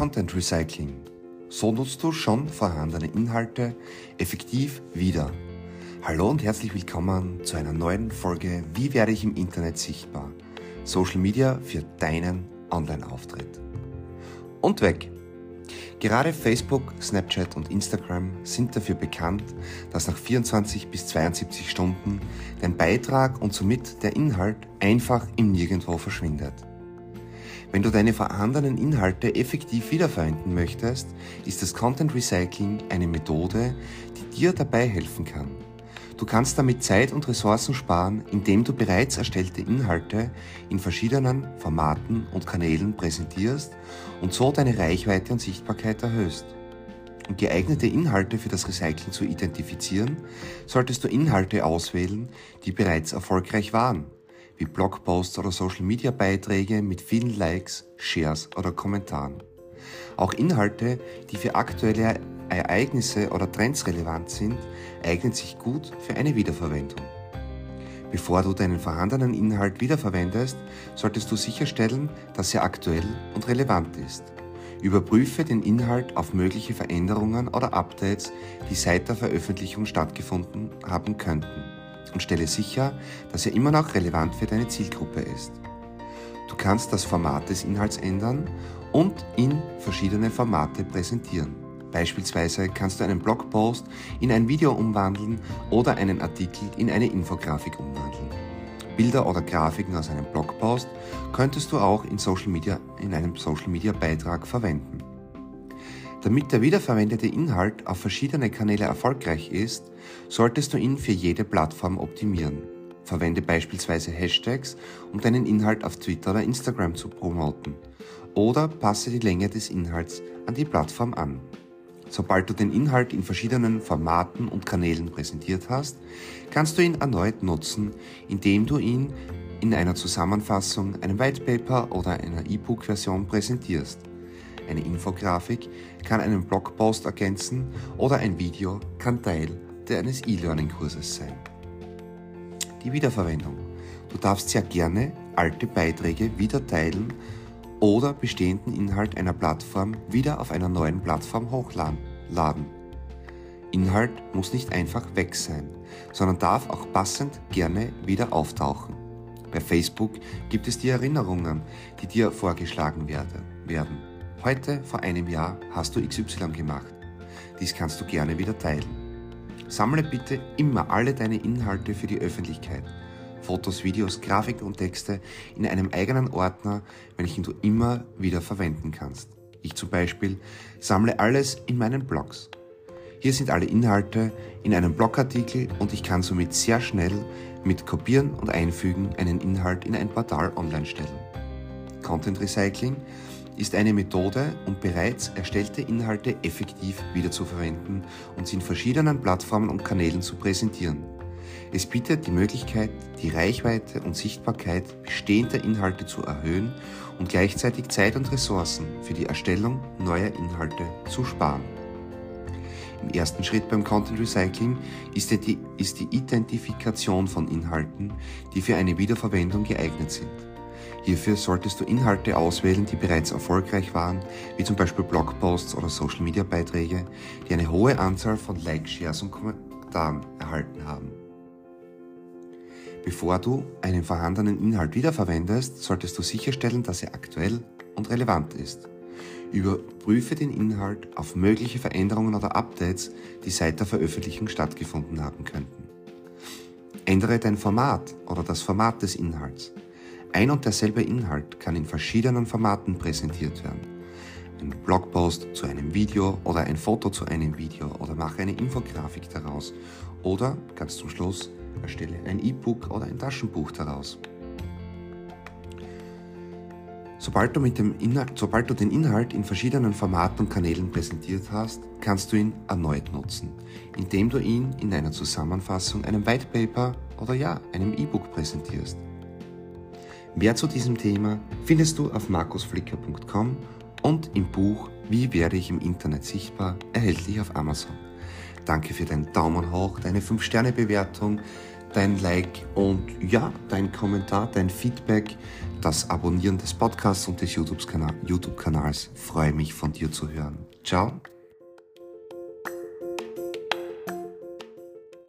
Content Recycling. So nutzt du schon vorhandene Inhalte effektiv wieder. Hallo und herzlich willkommen zu einer neuen Folge Wie werde ich im Internet sichtbar? Social Media für deinen Online-Auftritt. Und weg! Gerade Facebook, Snapchat und Instagram sind dafür bekannt, dass nach 24 bis 72 Stunden dein Beitrag und somit der Inhalt einfach im Nirgendwo verschwindet. Wenn du deine vorhandenen Inhalte effektiv wiederverwenden möchtest, ist das Content Recycling eine Methode, die dir dabei helfen kann. Du kannst damit Zeit und Ressourcen sparen, indem du bereits erstellte Inhalte in verschiedenen Formaten und Kanälen präsentierst und so deine Reichweite und Sichtbarkeit erhöhst. Um geeignete Inhalte für das Recycling zu identifizieren, solltest du Inhalte auswählen, die bereits erfolgreich waren wie Blogposts oder Social-Media-Beiträge mit vielen Likes, Shares oder Kommentaren. Auch Inhalte, die für aktuelle Ereignisse oder Trends relevant sind, eignen sich gut für eine Wiederverwendung. Bevor du deinen vorhandenen Inhalt wiederverwendest, solltest du sicherstellen, dass er aktuell und relevant ist. Überprüfe den Inhalt auf mögliche Veränderungen oder Updates, die seit der Veröffentlichung stattgefunden haben könnten und stelle sicher, dass er immer noch relevant für deine Zielgruppe ist. Du kannst das Format des Inhalts ändern und in verschiedene Formate präsentieren. Beispielsweise kannst du einen Blogpost in ein Video umwandeln oder einen Artikel in eine Infografik umwandeln. Bilder oder Grafiken aus einem Blogpost könntest du auch in, Social Media, in einem Social Media Beitrag verwenden. Damit der wiederverwendete Inhalt auf verschiedene Kanäle erfolgreich ist, solltest du ihn für jede Plattform optimieren. Verwende beispielsweise Hashtags, um deinen Inhalt auf Twitter oder Instagram zu promoten. Oder passe die Länge des Inhalts an die Plattform an. Sobald du den Inhalt in verschiedenen Formaten und Kanälen präsentiert hast, kannst du ihn erneut nutzen, indem du ihn in einer Zusammenfassung, einem White Paper oder einer E-Book-Version präsentierst. Eine Infografik kann einen Blogpost ergänzen oder ein Video kann Teil eines E-Learning-Kurses sein. Die Wiederverwendung. Du darfst sehr gerne alte Beiträge wieder teilen oder bestehenden Inhalt einer Plattform wieder auf einer neuen Plattform hochladen. Inhalt muss nicht einfach weg sein, sondern darf auch passend gerne wieder auftauchen. Bei Facebook gibt es die Erinnerungen, die dir vorgeschlagen werden. Heute, vor einem Jahr, hast du XY gemacht. Dies kannst du gerne wieder teilen. Sammle bitte immer alle deine Inhalte für die Öffentlichkeit. Fotos, Videos, Grafiken und Texte in einem eigenen Ordner, welchen du immer wieder verwenden kannst. Ich zum Beispiel sammle alles in meinen Blogs. Hier sind alle Inhalte in einem Blogartikel und ich kann somit sehr schnell mit Kopieren und Einfügen einen Inhalt in ein Portal online stellen. Content Recycling ist eine Methode, um bereits erstellte Inhalte effektiv wiederzuverwenden und sie in verschiedenen Plattformen und Kanälen zu präsentieren. Es bietet die Möglichkeit, die Reichweite und Sichtbarkeit bestehender Inhalte zu erhöhen und gleichzeitig Zeit und Ressourcen für die Erstellung neuer Inhalte zu sparen. Im ersten Schritt beim Content Recycling ist die, Identifikation von Inhalten, die für eine Wiederverwendung geeignet sind. Hierfür solltest du Inhalte auswählen, die bereits erfolgreich waren, wie zum Beispiel Blogposts oder Social-Media-Beiträge, die eine hohe Anzahl von Likes, Shares und Kommentaren erhalten haben. Bevor du einen vorhandenen Inhalt wiederverwendest, solltest du sicherstellen, dass er aktuell und relevant ist. Überprüfe den Inhalt auf mögliche Veränderungen oder Updates, die seit der Veröffentlichung stattgefunden haben könnten. Ändere dein Format oder das Format des Inhalts. Ein und derselbe Inhalt kann in verschiedenen Formaten präsentiert werden. Ein Blogpost zu einem Video oder ein Foto zu einem Video oder mache eine Infografik daraus oder ganz zum Schluss erstelle ein E-Book oder ein Taschenbuch daraus. Sobald du, Inhalt, sobald du den Inhalt in verschiedenen Formaten und Kanälen präsentiert hast, kannst du ihn erneut nutzen, indem du ihn in einer Zusammenfassung, einem White Paper oder ja, einem E-Book präsentierst. Mehr zu diesem Thema findest du auf markusflicker.com und im Buch Wie werde ich im Internet sichtbar erhältlich auf Amazon. Danke für deinen Daumen hoch, deine 5-Sterne-Bewertung, dein Like und ja, dein Kommentar, dein Feedback, das Abonnieren des Podcasts und des YouTube-Kanals. freue mich von dir zu hören. Ciao.